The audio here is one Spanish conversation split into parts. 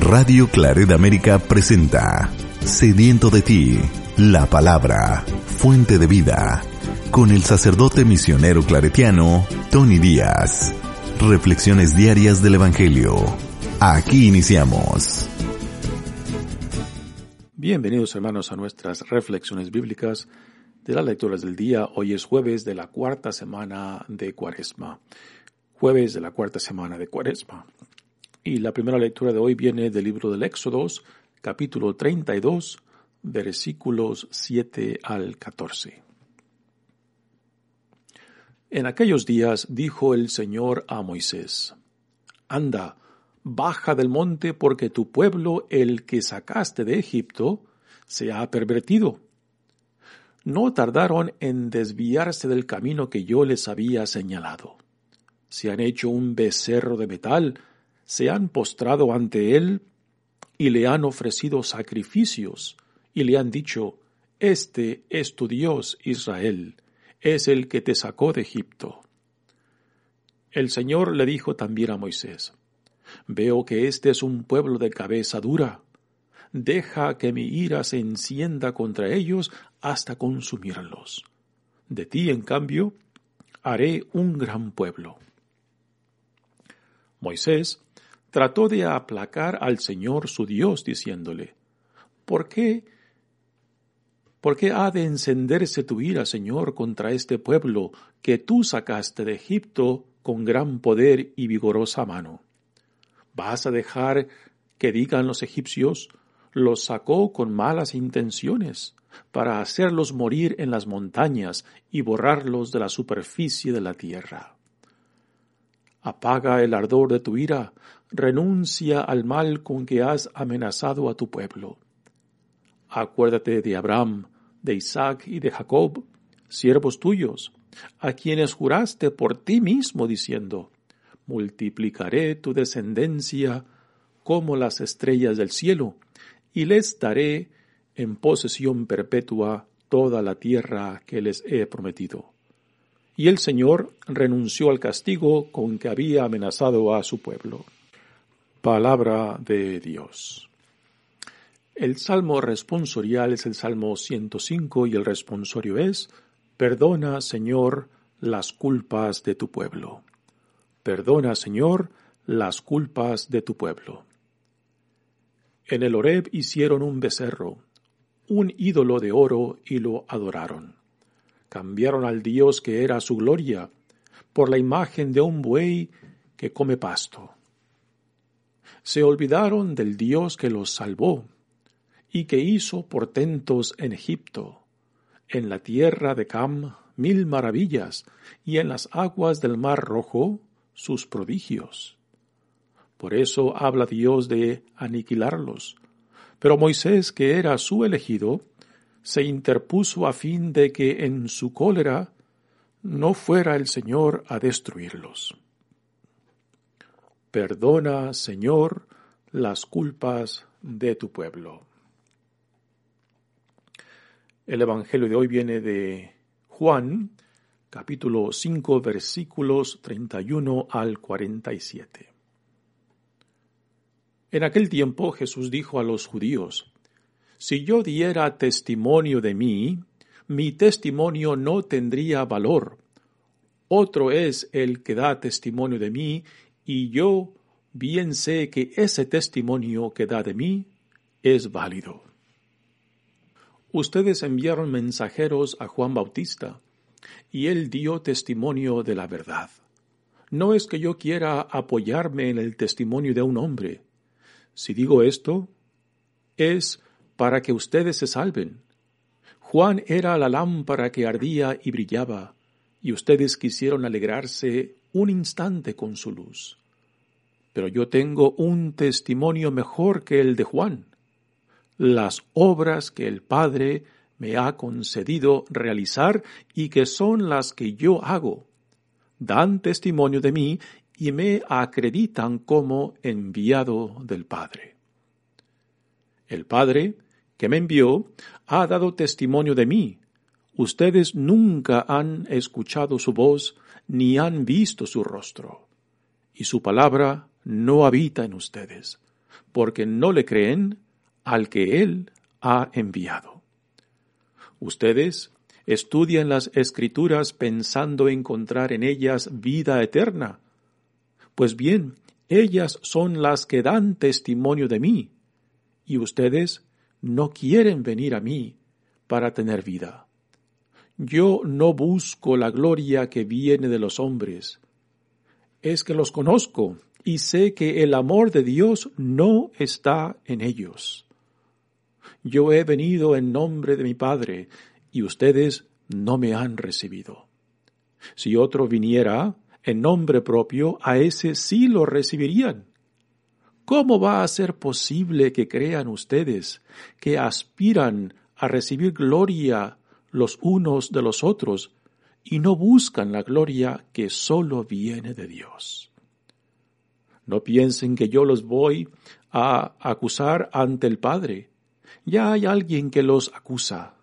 Radio Claret América presenta Sediento de ti, la palabra, fuente de vida, con el sacerdote misionero claretiano Tony Díaz. Reflexiones diarias del Evangelio. Aquí iniciamos. Bienvenidos hermanos a nuestras reflexiones bíblicas de las lecturas del día. Hoy es jueves de la cuarta semana de Cuaresma. Jueves de la cuarta semana de Cuaresma. Y la primera lectura de hoy viene del libro del Éxodos, capítulo 32, versículos 7 al 14. En aquellos días dijo el Señor a Moisés, Anda, baja del monte porque tu pueblo, el que sacaste de Egipto, se ha pervertido. No tardaron en desviarse del camino que yo les había señalado. Se han hecho un becerro de metal, se han postrado ante él y le han ofrecido sacrificios y le han dicho, Este es tu Dios, Israel, es el que te sacó de Egipto. El Señor le dijo también a Moisés, Veo que este es un pueblo de cabeza dura. Deja que mi ira se encienda contra ellos hasta consumirlos. De ti, en cambio, haré un gran pueblo. Moisés trató de aplacar al Señor su Dios, diciéndole, ¿Por qué? ¿Por qué ha de encenderse tu ira, Señor, contra este pueblo que tú sacaste de Egipto con gran poder y vigorosa mano? ¿Vas a dejar que digan los egipcios, los sacó con malas intenciones, para hacerlos morir en las montañas y borrarlos de la superficie de la tierra? Apaga el ardor de tu ira, renuncia al mal con que has amenazado a tu pueblo. Acuérdate de Abraham, de Isaac y de Jacob, siervos tuyos, a quienes juraste por ti mismo diciendo, multiplicaré tu descendencia como las estrellas del cielo, y les daré en posesión perpetua toda la tierra que les he prometido y el Señor renunció al castigo con que había amenazado a su pueblo. Palabra de Dios. El salmo responsorial es el Salmo 105 y el responsorio es, Perdona, Señor, las culpas de tu pueblo. Perdona, Señor, las culpas de tu pueblo. En el Horeb hicieron un becerro, un ídolo de oro y lo adoraron cambiaron al Dios que era su gloria por la imagen de un buey que come pasto. Se olvidaron del Dios que los salvó y que hizo portentos en Egipto, en la tierra de Cam mil maravillas y en las aguas del mar rojo sus prodigios. Por eso habla Dios de aniquilarlos. Pero Moisés, que era su elegido, se interpuso a fin de que en su cólera no fuera el Señor a destruirlos. Perdona, Señor, las culpas de tu pueblo. El Evangelio de hoy viene de Juan, capítulo 5, versículos 31 al 47. En aquel tiempo Jesús dijo a los judíos, si yo diera testimonio de mí, mi testimonio no tendría valor. Otro es el que da testimonio de mí, y yo bien sé que ese testimonio que da de mí es válido. Ustedes enviaron mensajeros a Juan Bautista, y él dio testimonio de la verdad. No es que yo quiera apoyarme en el testimonio de un hombre. Si digo esto, es para que ustedes se salven. Juan era la lámpara que ardía y brillaba, y ustedes quisieron alegrarse un instante con su luz. pero yo tengo un testimonio mejor que el de Juan. Las obras que el Padre me ha concedido realizar y que son las que yo hago, dan testimonio de mí y me acreditan como enviado del Padre. El Padre, que me envió, ha dado testimonio de mí. Ustedes nunca han escuchado su voz ni han visto su rostro. Y su palabra no habita en ustedes, porque no le creen al que Él ha enviado. Ustedes estudian las escrituras pensando encontrar en ellas vida eterna, pues bien, ellas son las que dan testimonio de mí, y ustedes no quieren venir a mí para tener vida. Yo no busco la gloria que viene de los hombres. Es que los conozco y sé que el amor de Dios no está en ellos. Yo he venido en nombre de mi Padre y ustedes no me han recibido. Si otro viniera, en nombre propio, a ese sí lo recibirían. ¿Cómo va a ser posible que crean ustedes que aspiran a recibir gloria los unos de los otros y no buscan la gloria que sólo viene de Dios? No piensen que yo los voy a acusar ante el Padre. Ya hay alguien que los acusa,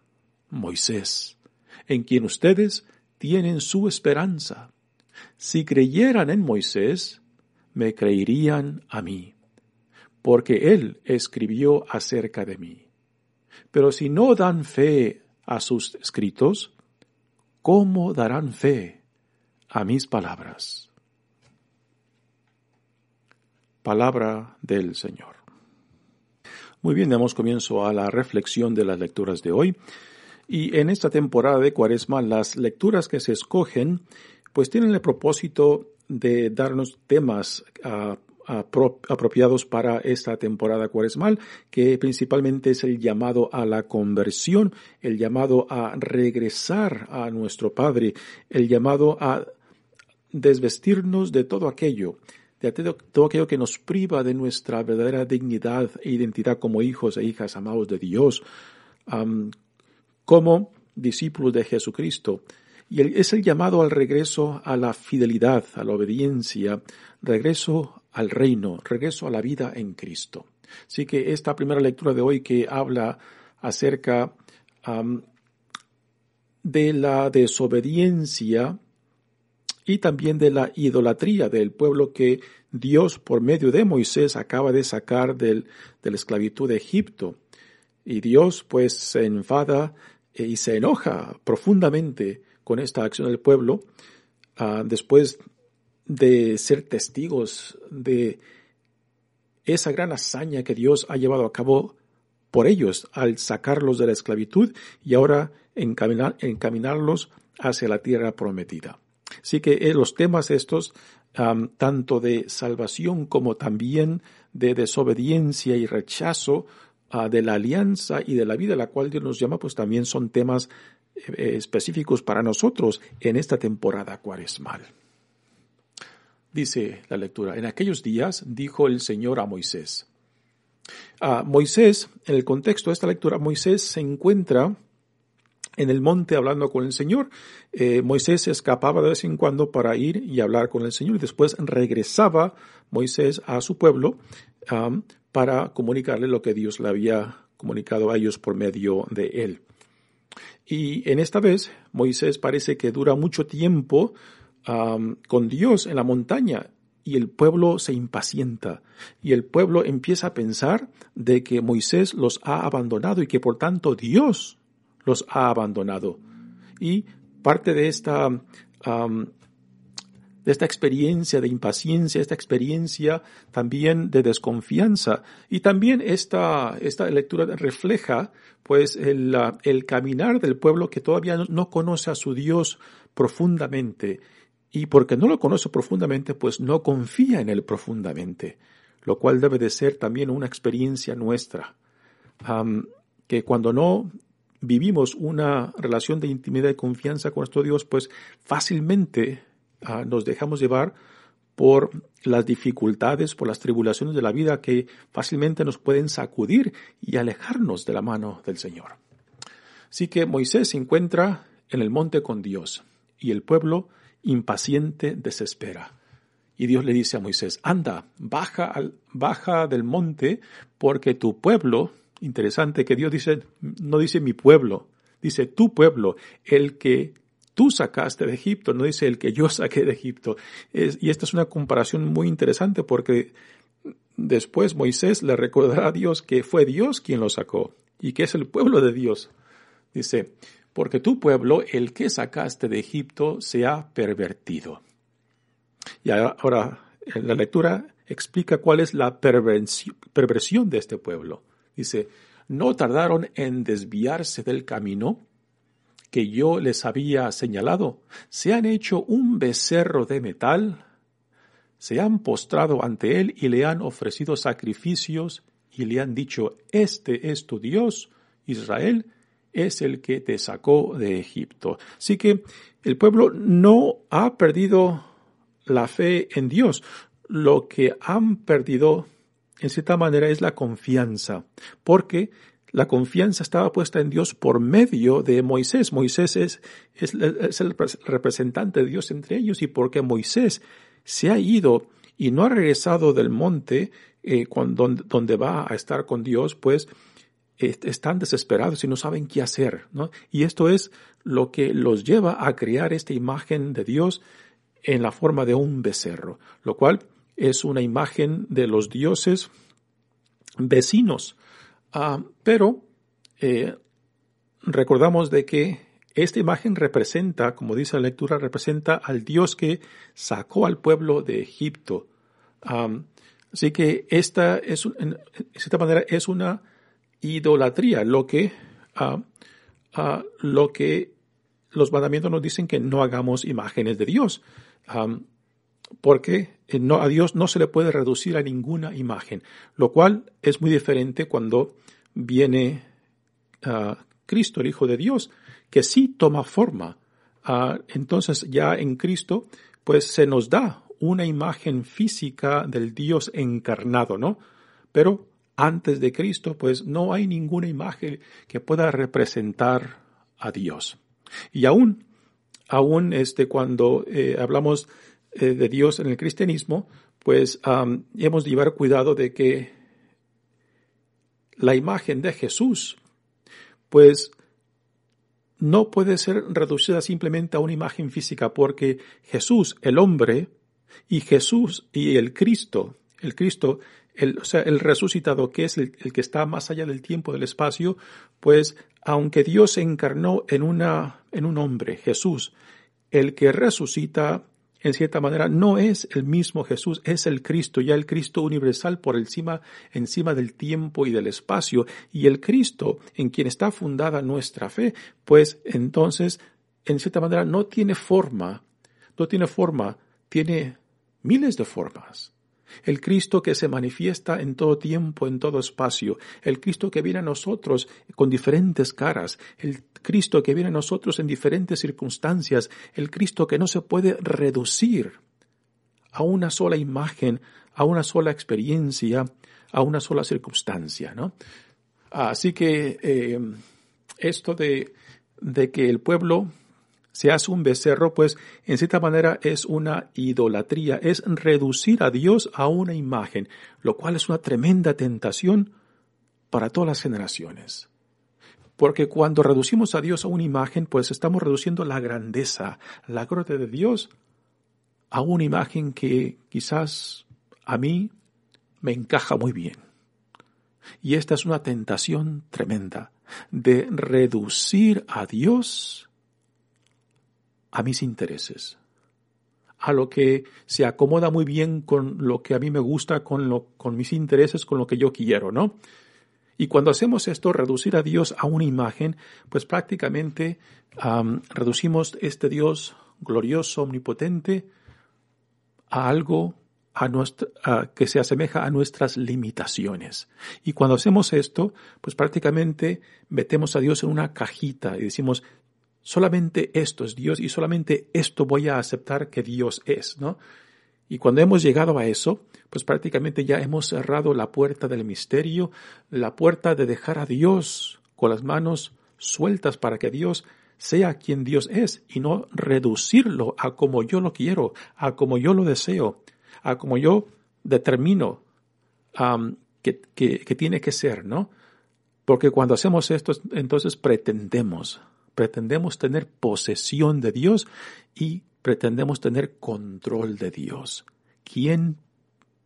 Moisés, en quien ustedes tienen su esperanza. Si creyeran en Moisés, me creerían a mí, porque él escribió acerca de mí. Pero si no dan fe a sus escritos, ¿cómo darán fe a mis palabras? Palabra del Señor. Muy bien, damos comienzo a la reflexión de las lecturas de hoy. Y en esta temporada de Cuaresma, las lecturas que se escogen pues tienen el propósito de darnos temas ah, apropiados para esta temporada cuaresmal, que principalmente es el llamado a la conversión, el llamado a regresar a nuestro Padre, el llamado a desvestirnos de todo aquello, de todo aquello que nos priva de nuestra verdadera dignidad e identidad como hijos e hijas amados de Dios, como discípulos de Jesucristo. Y es el llamado al regreso a la fidelidad, a la obediencia, regreso al reino, regreso a la vida en Cristo. Así que esta primera lectura de hoy que habla acerca de la desobediencia y también de la idolatría del pueblo que Dios por medio de Moisés acaba de sacar del, de la esclavitud de Egipto. Y Dios pues se enfada y se enoja profundamente con esta acción del pueblo, ah, después de ser testigos de esa gran hazaña que Dios ha llevado a cabo por ellos al sacarlos de la esclavitud y ahora encaminarlos hacia la tierra prometida. Así que eh, los temas estos, tanto de salvación como también de desobediencia y rechazo ah, de la alianza y de la vida a la cual Dios nos llama, pues también son temas eh, específicos para nosotros en esta temporada cuaresmal. Dice la lectura, en aquellos días dijo el Señor a Moisés. A Moisés, en el contexto de esta lectura, Moisés se encuentra en el monte hablando con el Señor. Eh, Moisés se escapaba de vez en cuando para ir y hablar con el Señor y después regresaba Moisés a su pueblo para comunicarle lo que Dios le había comunicado a ellos por medio de él. Y en esta vez Moisés parece que dura mucho tiempo con Dios en la montaña y el pueblo se impacienta y el pueblo empieza a pensar de que Moisés los ha abandonado y que por tanto Dios los ha abandonado. Y parte de esta de esta experiencia de impaciencia, esta experiencia también de desconfianza. Y también esta, esta lectura refleja pues el, el caminar del pueblo que todavía no conoce a su Dios profundamente. Y porque no lo conoce profundamente, pues no confía en él profundamente, lo cual debe de ser también una experiencia nuestra. que cuando no vivimos una relación de intimidad y confianza con nuestro Dios, pues fácilmente Ah, nos dejamos llevar por las dificultades, por las tribulaciones de la vida que fácilmente nos pueden sacudir y alejarnos de la mano del Señor. Así que Moisés se encuentra en el monte con Dios y el pueblo impaciente desespera. Y Dios le dice a Moisés, anda, baja, al, baja del monte porque tu pueblo, interesante que Dios dice, no dice mi pueblo, dice tu pueblo, el que tú sacaste de Egipto, no dice el que yo saqué de Egipto. y esta es una comparación muy interesante porque después Moisés le recordará a Dios que fue Dios quien lo sacó y que es el pueblo de Dios. Dice, porque tu pueblo, el que sacaste de Egipto, se ha pervertido. Y ahora, la lectura explica cuál es la perversión de este pueblo. Dice, no tardaron en desviarse del camino que yo les había señalado. Se han hecho un becerro de metal, se han postrado ante él y le han ofrecido sacrificios y le han dicho, este es tu Dios, Israel, es el que te sacó de Egipto. Así que el pueblo no ha perdido la fe en Dios. Lo que han perdido, en cierta manera, es la confianza, porque la confianza estaba puesta en Dios por medio de Moisés. Moisés es, es, el representante de Dios entre ellos y porque Moisés se ha ido y no ha regresado del monte eh, cuando, donde va a estar con Dios, pues están desesperados y no saben qué hacer, ¿no? Y esto es lo que los lleva a crear esta imagen de Dios en la forma de un becerro, lo cual es una imagen de los dioses vecinos. Ah, pero eh, recordamos de que esta imagen representa, como dice la lectura, representa al Dios que sacó al pueblo de Egipto. Ah, así que esta es, en cierta manera, es una idolatría, lo que, uh, lo que los mandamientos nos dicen que no hagamos imágenes de Dios, porque no, a Dios no se le puede reducir a ninguna imagen, lo cual es muy diferente cuando viene Cristo, el Hijo de Dios, que sí toma forma. entonces ya en Cristo, pues se nos da una imagen física del Dios encarnado, ¿no? Pero antes de Cristo, pues no hay ninguna imagen que pueda representar a Dios. Y aún, aún este, cuando eh, hablamos eh, de Dios en el cristianismo, pues hemos de llevar cuidado de que la imagen de Jesús, pues no puede ser reducida simplemente a una imagen física, porque Jesús, el hombre, y Jesús y el Cristo, el Cristo el, o sea, el resucitado, que es el, que está más allá del tiempo, del espacio, pues aunque Dios se encarnó en una, en un hombre, Jesús, el que resucita, en cierta manera, no es el mismo Jesús, es el Cristo, ya el Cristo universal por encima, encima del tiempo y del espacio, y el Cristo en quien está fundada nuestra fe, pues entonces, en cierta manera, no tiene forma, no tiene forma, tiene miles de formas el Cristo que se manifiesta en todo tiempo, en todo espacio, el Cristo que viene a nosotros con diferentes caras, el Cristo que viene a nosotros en diferentes circunstancias, el Cristo que no se puede reducir a una sola imagen, a una sola experiencia, a una sola circunstancia, ¿no? Así que eh, esto de, de que el pueblo se hace un becerro, pues en cierta manera es una idolatría, es reducir a Dios a una imagen, lo cual es una tremenda tentación para todas las generaciones. Porque cuando reducimos a Dios a una imagen, pues estamos reduciendo la grandeza, la gloria de Dios a una imagen que quizás a mí me encaja muy bien. Y esta es una tentación tremenda de reducir a Dios a mis intereses, a lo que se acomoda muy bien con lo que a mí me gusta, con, lo, con mis intereses, con lo que yo quiero, ¿no? Y cuando hacemos esto, reducir a Dios a una imagen, pues prácticamente reducimos este Dios glorioso, omnipotente, a algo a nuestra, que se asemeja a nuestras limitaciones. Y cuando hacemos esto, pues prácticamente metemos a Dios en una cajita y decimos, solamente esto es Dios y solamente esto voy a aceptar que Dios es, ¿no? Y cuando hemos llegado a eso, pues prácticamente ya hemos cerrado la puerta del misterio, la puerta de dejar a Dios con las manos sueltas para que Dios sea quien Dios es y no reducirlo a como yo lo quiero, a como yo lo deseo, a como yo determino que, que tiene que ser, ¿no? Porque cuando hacemos esto, entonces pretendemos, pretendemos tener posesión de Dios y pretendemos tener control de Dios. ¿Quién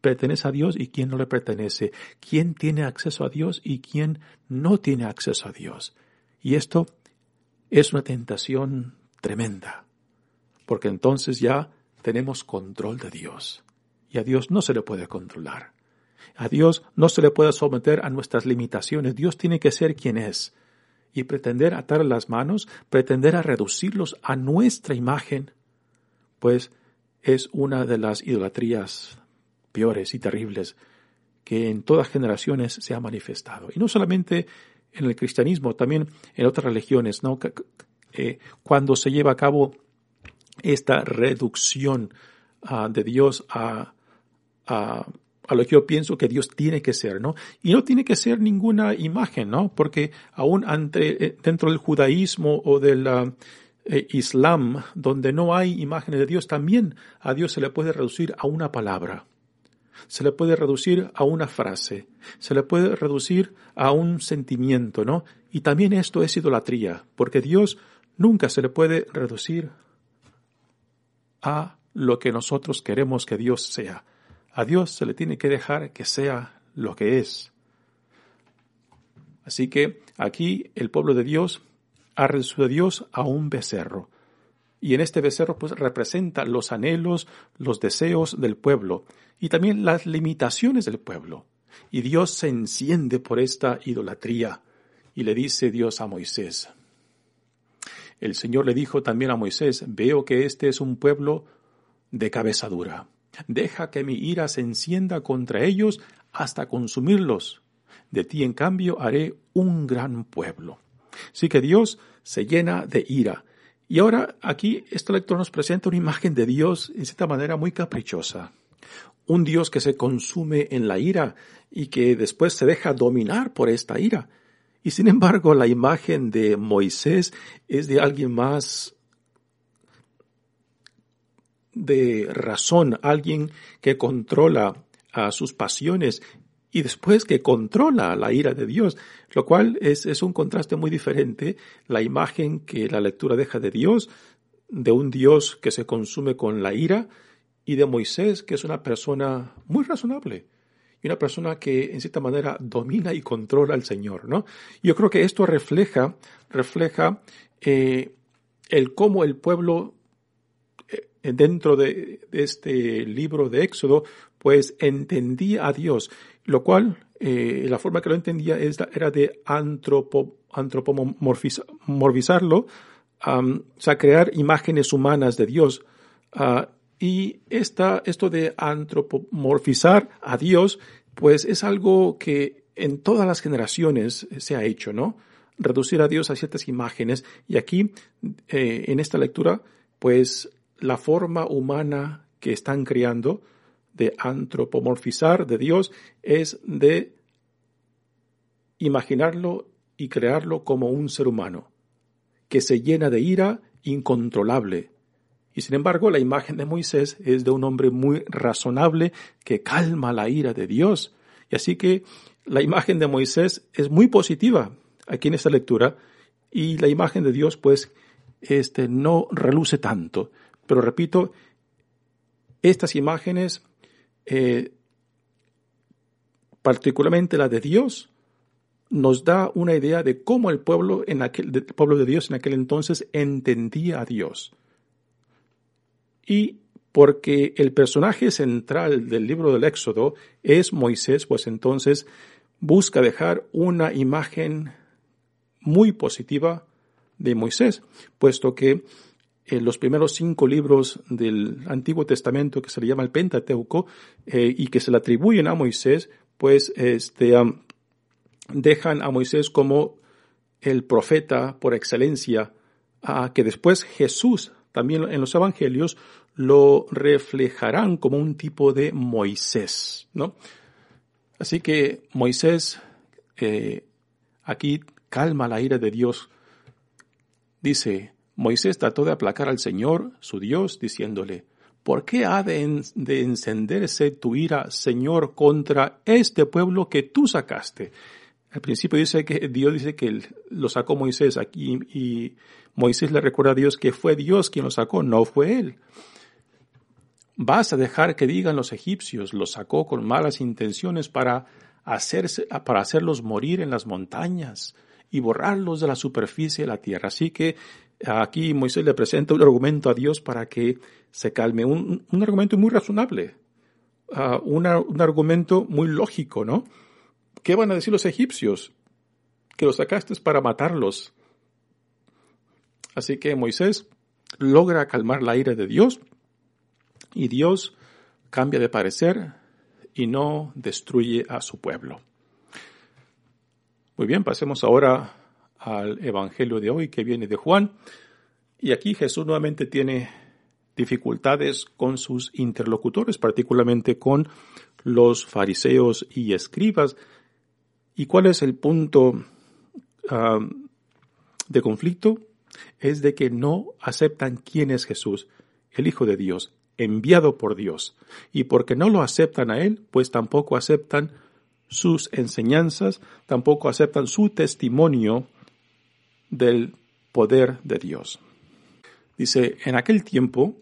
pertenece a Dios y quién no le pertenece? ¿Quién tiene acceso a Dios y quién no tiene acceso a Dios? Y esto es una tentación tremenda, porque entonces ya tenemos control de Dios y a Dios no se le puede controlar. A Dios no se le puede someter a nuestras limitaciones. Dios tiene que ser quien es. Y pretender atar las manos, pretender a reducirlos a nuestra imagen, pues es una de las idolatrías peores y terribles que en todas generaciones se ha manifestado. Y no solamente en el cristianismo, también en otras religiones. Eh, cuando se lleva a cabo esta reducción ah, de Dios a, a, lo que yo pienso que Dios tiene que ser, ¿no? Y no tiene que ser ninguna imagen, ¿no? Porque aún ante, eh, dentro del judaísmo o del eh, islam, donde no hay imágenes de Dios, también a Dios se le puede reducir a una palabra se le puede reducir a una frase, se le puede reducir a un sentimiento, ¿no? Y también esto es idolatría, porque Dios nunca se le puede reducir a lo que nosotros queremos que Dios sea. A Dios se le tiene que dejar que sea lo que es. Así que aquí el pueblo de Dios ha reducido a Dios a un becerro. Y en este becerro pues representa los anhelos, los deseos del pueblo y también las limitaciones del pueblo. Y Dios se enciende por esta idolatría y le dice Dios a Moisés. El Señor le dijo también a Moisés, veo que este es un pueblo de cabeza dura. Deja que mi ira se encienda contra ellos hasta consumirlos. De ti, en cambio, haré un gran pueblo. Así que Dios se llena de ira y ahora aquí este lector nos presenta una imagen de Dios en cierta manera muy caprichosa. Un Dios que se consume en la ira y que después se deja dominar por esta ira. Y sin embargo la imagen de Moisés es de alguien más de razón, alguien que controla a sus pasiones y después que controla la ira de Dios, lo cual es, es un contraste muy diferente, la imagen que la lectura deja de Dios, de un Dios que se consume con la ira, y de Moisés, que es una persona muy razonable, y una persona que en cierta manera domina y controla al Señor, ¿no? Yo creo que esto refleja, refleja eh, el cómo el pueblo dentro de, este libro de Éxodo, pues entendía a Dios lo cual eh, la forma que lo entendía era de antropo, antropomorfizarlo, o sea, crear imágenes humanas de Dios. Ah, y esta, esto de antropomorfizar a Dios, pues es algo que en todas las generaciones se ha hecho, ¿no? Reducir a Dios a ciertas imágenes. Y aquí, eh, en esta lectura, pues la forma humana que están creando, de antropomorfizar de Dios es de imaginarlo y crearlo como un ser humano, que se llena de ira incontrolable. Y sin embargo, la imagen de Moisés es de un hombre muy razonable que calma la ira de Dios. Y así que la imagen de Moisés es muy positiva aquí en esta lectura y la imagen de Dios pues este no reluce tanto. Pero repito, estas imágenes eh, particularmente la de Dios, nos da una idea de cómo el pueblo, en aquel, el pueblo de Dios en aquel entonces entendía a Dios. Y porque el personaje central del libro del Éxodo es Moisés, pues entonces busca dejar una imagen muy positiva de Moisés, puesto que en los primeros cinco libros del Antiguo Testamento que se le llama el Pentateuco eh, y que se le atribuyen a Moisés, pues este, dejan a Moisés como el profeta por excelencia, a que después Jesús también en los evangelios lo reflejarán como un tipo de Moisés, ¿no? Así que Moisés eh, aquí calma la ira de Dios. Dice, Moisés trató de aplacar al Señor, su Dios, diciéndole, ¿por qué ha de, de, encenderse tu ira, Señor, contra este pueblo que tú sacaste? Al principio dice que Dios dice que lo sacó Moisés aquí y Moisés le recuerda a Dios que fue Dios quien lo sacó, no fue él. Vas a dejar que digan los egipcios, lo sacó con malas intenciones para, hacerse, para hacerlos morir en las montañas y borrarlos de la superficie de la tierra. Así que aquí Moisés le presenta un argumento a Dios para que se calme, un, un argumento muy razonable, uh, un argumento muy lógico, ¿no? ¿Qué van a decir los egipcios? Que los sacaste para matarlos. Así que Moisés logra calmar la ira de Dios y Dios cambia de parecer y no destruye a su pueblo. Muy bien, pasemos ahora al Evangelio de hoy que viene de Juan. Y aquí Jesús nuevamente tiene dificultades con sus interlocutores, particularmente con los fariseos y escribas. ¿Y cuál es el punto uh, de conflicto? Es de que no aceptan quién es Jesús, el Hijo de Dios enviado por Dios. Y porque no lo aceptan a Él, pues tampoco aceptan sus enseñanzas, tampoco aceptan su testimonio del poder de Dios. Dice, en aquel tiempo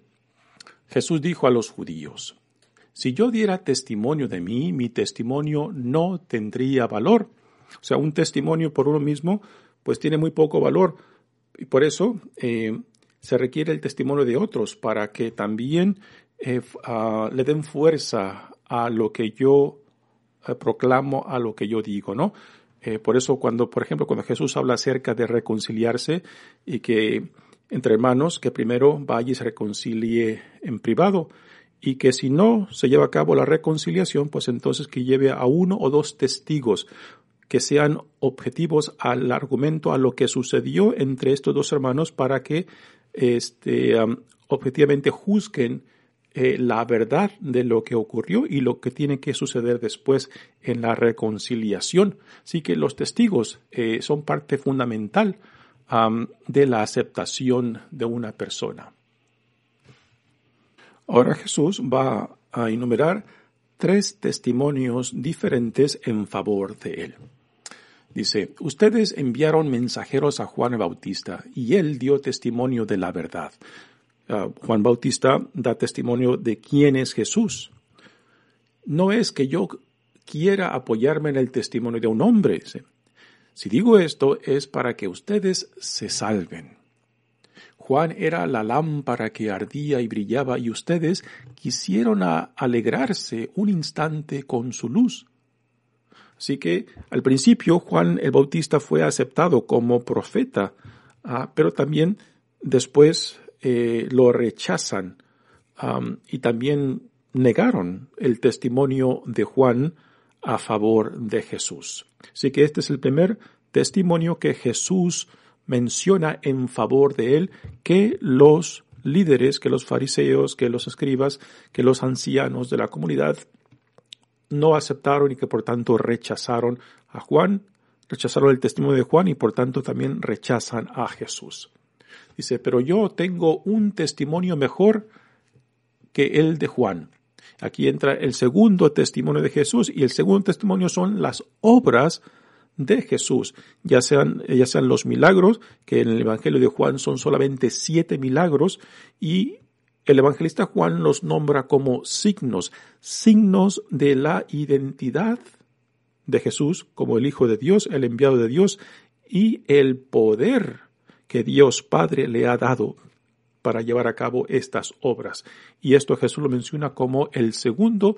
Jesús dijo a los judíos, si yo diera testimonio de mí, mi testimonio no tendría valor. O sea, un testimonio por uno mismo, pues tiene muy poco valor. Y por eso eh, se requiere el testimonio de otros para que también eh, uh, le den fuerza a lo que yo proclamo, a lo que yo digo, ¿no? Eh, por eso cuando, por ejemplo, cuando Jesús habla acerca de reconciliarse y que entre hermanos, que primero vaya y se reconcilie en privado y que si no se lleva a cabo la reconciliación, pues entonces que lleve a uno o dos testigos que sean objetivos al argumento, a lo que sucedió entre estos dos hermanos para que este, objetivamente juzguen eh, la verdad de lo que ocurrió y lo que tiene que suceder después en la reconciliación. Así que los testigos eh, son parte fundamental de la aceptación de una persona. Ahora Jesús va a enumerar tres testimonios diferentes en favor de él. Dice, ustedes enviaron mensajeros a Juan el Bautista y él dio testimonio de la verdad. Juan Bautista da testimonio de quién es Jesús. No es que yo quiera apoyarme en el testimonio de un hombre. Si digo esto es para que ustedes se salven. Juan era la lámpara que ardía y brillaba y ustedes quisieron alegrarse un instante con su luz. Así que al principio Juan el Bautista fue aceptado como profeta, ah, pero también después eh, lo rechazan y también negaron el testimonio de Juan a favor de Jesús. Así que este es el primer testimonio que Jesús menciona en favor de él que los líderes, que los fariseos, que los escribas, que los ancianos de la comunidad no aceptaron y que por tanto rechazaron a Juan, rechazaron el testimonio de Juan y por tanto también rechazan a Jesús. Dice, pero yo tengo un testimonio mejor que el de Juan. Aquí entra el segundo testimonio de Jesús y el segundo testimonio son las obras de Jesús, ya sean, ya sean los milagros, que en el Evangelio de Juan son solamente siete milagros, y el evangelista Juan los nombra como signos, signos de la identidad de Jesús como el Hijo de Dios, el enviado de Dios y el poder que Dios Padre le ha dado para llevar a cabo estas obras. Y esto Jesús lo menciona como el segundo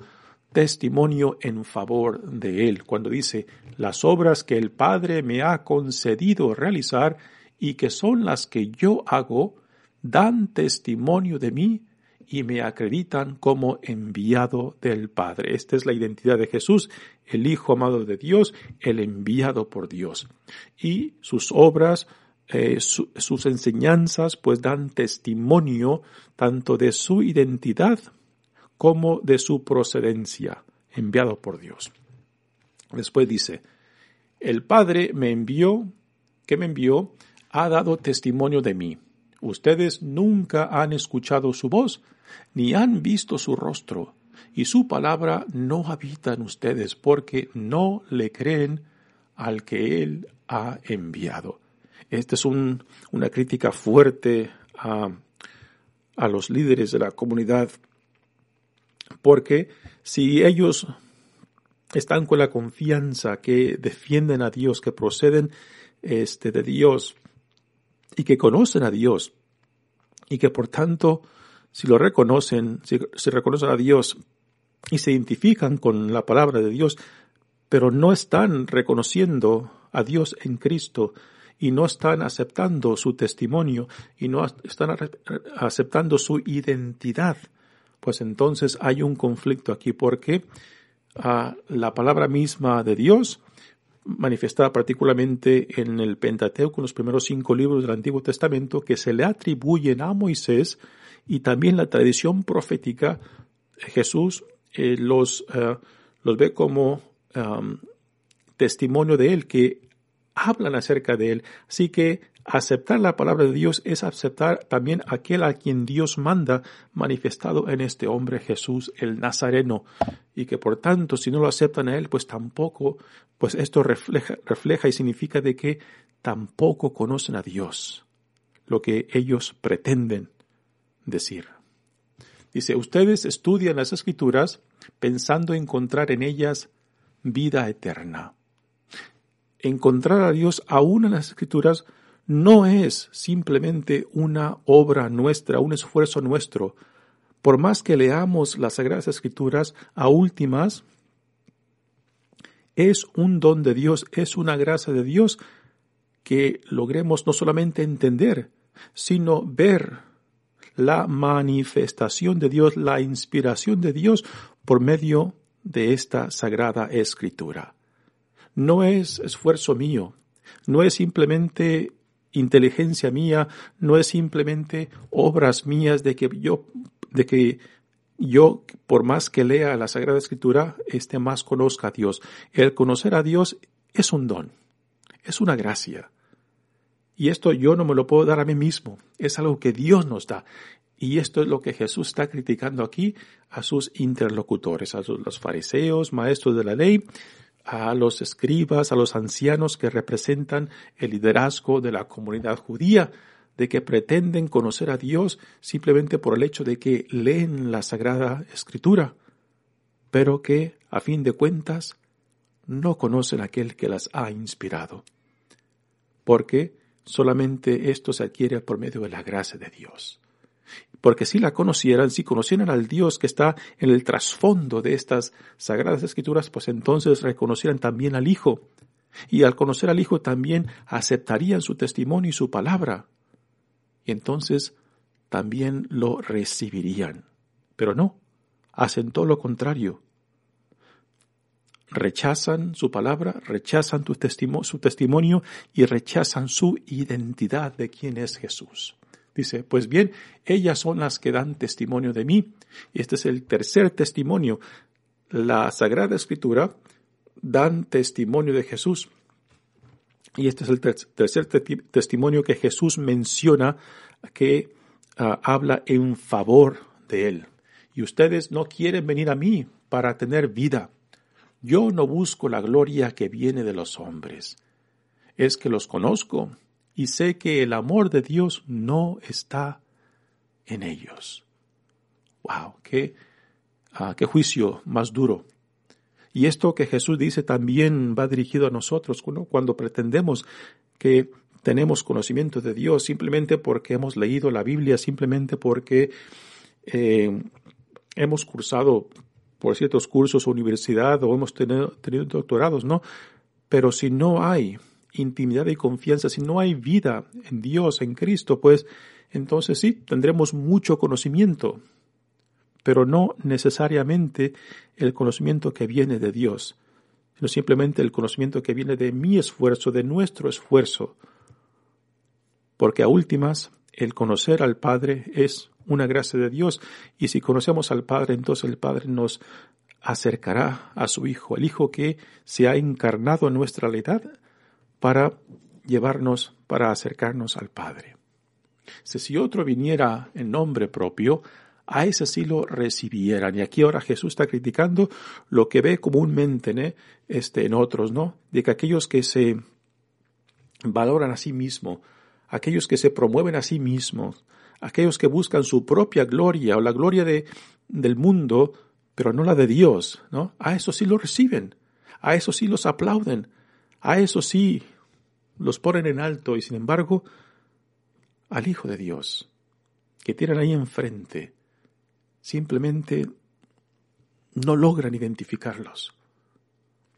testimonio en favor de él, cuando dice, las obras que el Padre me ha concedido realizar y que son las que yo hago, dan testimonio de mí y me acreditan como enviado del Padre. Esta es la identidad de Jesús, el Hijo amado de Dios, el enviado por Dios. Y sus obras eh, sus enseñanzas pues dan testimonio tanto de su identidad como de su procedencia, enviado por Dios. Después dice, el Padre me envió, que me envió, ha dado testimonio de mí. Ustedes nunca han escuchado su voz, ni han visto su rostro, y su palabra no habita en ustedes, porque no le creen al que Él ha enviado. Esta es una crítica fuerte a, a los líderes de la comunidad, porque si ellos están con la confianza que defienden a Dios, que proceden este, de Dios y que conocen a Dios y que por tanto, si lo reconocen, si, si reconocen a Dios y se identifican con la palabra de Dios, pero no están reconociendo a Dios en Cristo y no están aceptando su testimonio y no están aceptando su identidad, pues entonces hay un conflicto aquí porque la palabra misma de Dios, manifestada particularmente en el Pentateuco, en los primeros cinco libros del Antiguo Testamento, que se le atribuyen a Moisés, y también la tradición profética, Jesús eh, los, eh, los ve como testimonio de él, que hablan acerca de él. Así que aceptar la palabra de Dios es aceptar también aquel a quien Dios manda manifestado en este hombre Jesús el Nazareno y que por tanto si no lo aceptan a él pues tampoco pues esto refleja, y significa de que tampoco conocen a Dios lo que ellos pretenden decir. Dice, ustedes estudian las escrituras pensando encontrar en ellas vida eterna. Encontrar a Dios aún en las escrituras no es simplemente una obra nuestra, un esfuerzo nuestro. Por más que leamos las Sagradas Escrituras a últimas, es un don de Dios, es una gracia de Dios que logremos no solamente entender, sino ver la manifestación de Dios, la inspiración de Dios por medio de esta sagrada escritura. No es esfuerzo mío, no es simplemente inteligencia mía, no es simplemente obras mías de que yo, de que yo, por más que lea la Sagrada Escritura, este más conozca a Dios. El conocer a Dios es un don, es una gracia. Y esto yo no me lo puedo dar a mí mismo, es algo que Dios nos da. Y esto es lo que Jesús está criticando aquí a sus interlocutores, a los fariseos, maestros de la ley, a los escribas, a los ancianos que representan el liderazgo de la comunidad judía, de que pretenden conocer a Dios simplemente por el hecho de que leen la Sagrada Escritura, pero que, a fin de cuentas, no conocen a aquel que las ha inspirado, porque solamente esto se adquiere por medio de la gracia de Dios porque si la conocieran, si conocieran al Dios que está en el trasfondo de estas sagradas escrituras, pues entonces reconocieran también al Hijo. Y al conocer al Hijo también aceptarían su testimonio y su palabra. Y entonces también lo recibirían. Pero no, hacen todo lo contrario. Rechazan su palabra, rechazan su testimonio y rechazan su identidad de quién es Jesús. Dice, pues bien, ellas son las que dan testimonio de mí. Y este es el tercer testimonio. La Sagrada Escritura dan testimonio de Jesús. Y este es el tercer testimonio que Jesús menciona que ah, habla en favor de él. Y ustedes no quieren venir a mí para tener vida. Yo no busco la gloria que viene de los hombres. Es que los conozco y sé que el amor de Dios no está en ellos. ¡Wow! ¡Qué, ah, qué juicio más duro! Y esto que Jesús dice también va dirigido a nosotros cuando pretendemos que tenemos conocimiento de Dios simplemente porque hemos leído la Biblia, simplemente porque eh, hemos cursado por ciertos cursos o universidad o hemos tenido, tenido doctorados, ¿no? Pero si no hay intimidad y confianza, si no hay vida en Dios, en Cristo, pues entonces sí, tendremos mucho conocimiento, pero no necesariamente el conocimiento que viene de Dios, sino simplemente el conocimiento que viene de mi esfuerzo, de nuestro esfuerzo. porque a últimas el conocer al Padre es una gracia de Dios y si conocemos al Padre entonces el Padre nos acercará a su Hijo, el Hijo que se ha encarnado en nuestra realidad para llevarnos, para acercarnos al Padre. Si otro viniera en nombre propio, a ese sí lo recibieran. Y aquí ahora Jesús está criticando lo que ve comúnmente este, en otros, ¿no? De que aquellos que se valoran a sí mismos, aquellos que se promueven a sí mismos, aquellos que buscan su propia gloria o la gloria de, del mundo, pero no la de Dios, ¿no? A eso sí lo reciben, a eso sí los aplauden, a eso sí los ponen en alto y sin embargo al Hijo de Dios que tienen ahí enfrente, simplemente no logran identificarlos.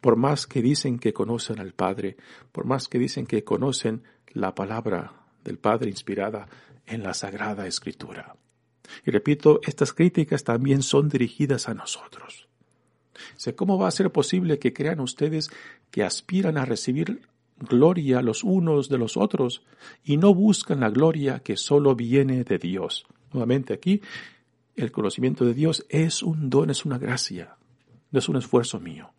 Por más que dicen que conocen al Padre, por más que dicen que conocen la palabra del Padre inspirada en la Sagrada Escritura. Y repito, estas críticas también son dirigidas a nosotros. ¿Cómo va a ser posible que crean ustedes que aspiran a recibir gloria los unos de los otros y no buscan la gloria que solo viene de Dios? Nuevamente aquí, el conocimiento de Dios es un don, es una gracia, no es un esfuerzo mío.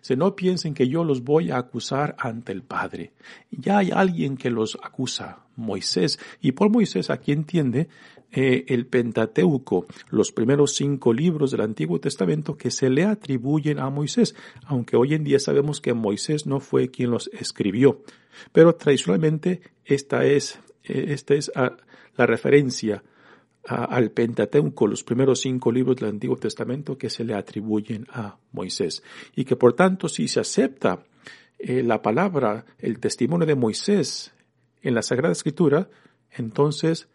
Se no piensen que yo los voy a acusar ante el Padre. Ya hay alguien que los acusa, Moisés. Y por Moisés aquí entiende eh, el Pentateuco, los primeros cinco libros del Antiguo Testamento que se le atribuyen a Moisés, aunque hoy en día sabemos que Moisés no fue quien los escribió. Pero tradicionalmente esta es, eh, esta es ah, la referencia al Pentateuco, los primeros cinco libros del Antiguo Testamento que se le atribuyen a Moisés. Y que por tanto, si se acepta eh, la palabra, el testimonio de Moisés en la Sagrada Escritura, entonces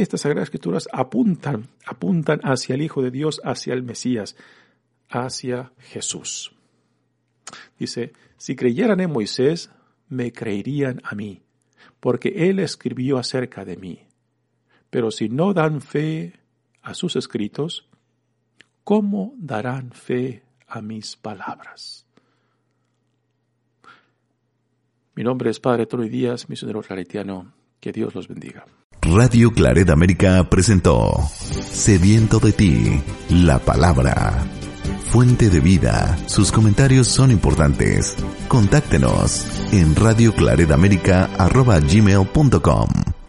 estas Sagradas Escrituras apuntan, apuntan hacia el Hijo de Dios, hacia el Mesías, hacia Jesús. Dice, si creyeran en Moisés, me creerían a mí, porque él escribió acerca de mí. Pero si no dan fe a sus escritos, ¿cómo darán fe a mis palabras? Mi nombre es Padre Troy Díaz, misionero claretiano. Que Dios los bendiga. Radio Claret América presentó Sediento de ti, la palabra. Fuente de vida. Sus comentarios son importantes. Contáctenos en radioclaredamerica.gmail.com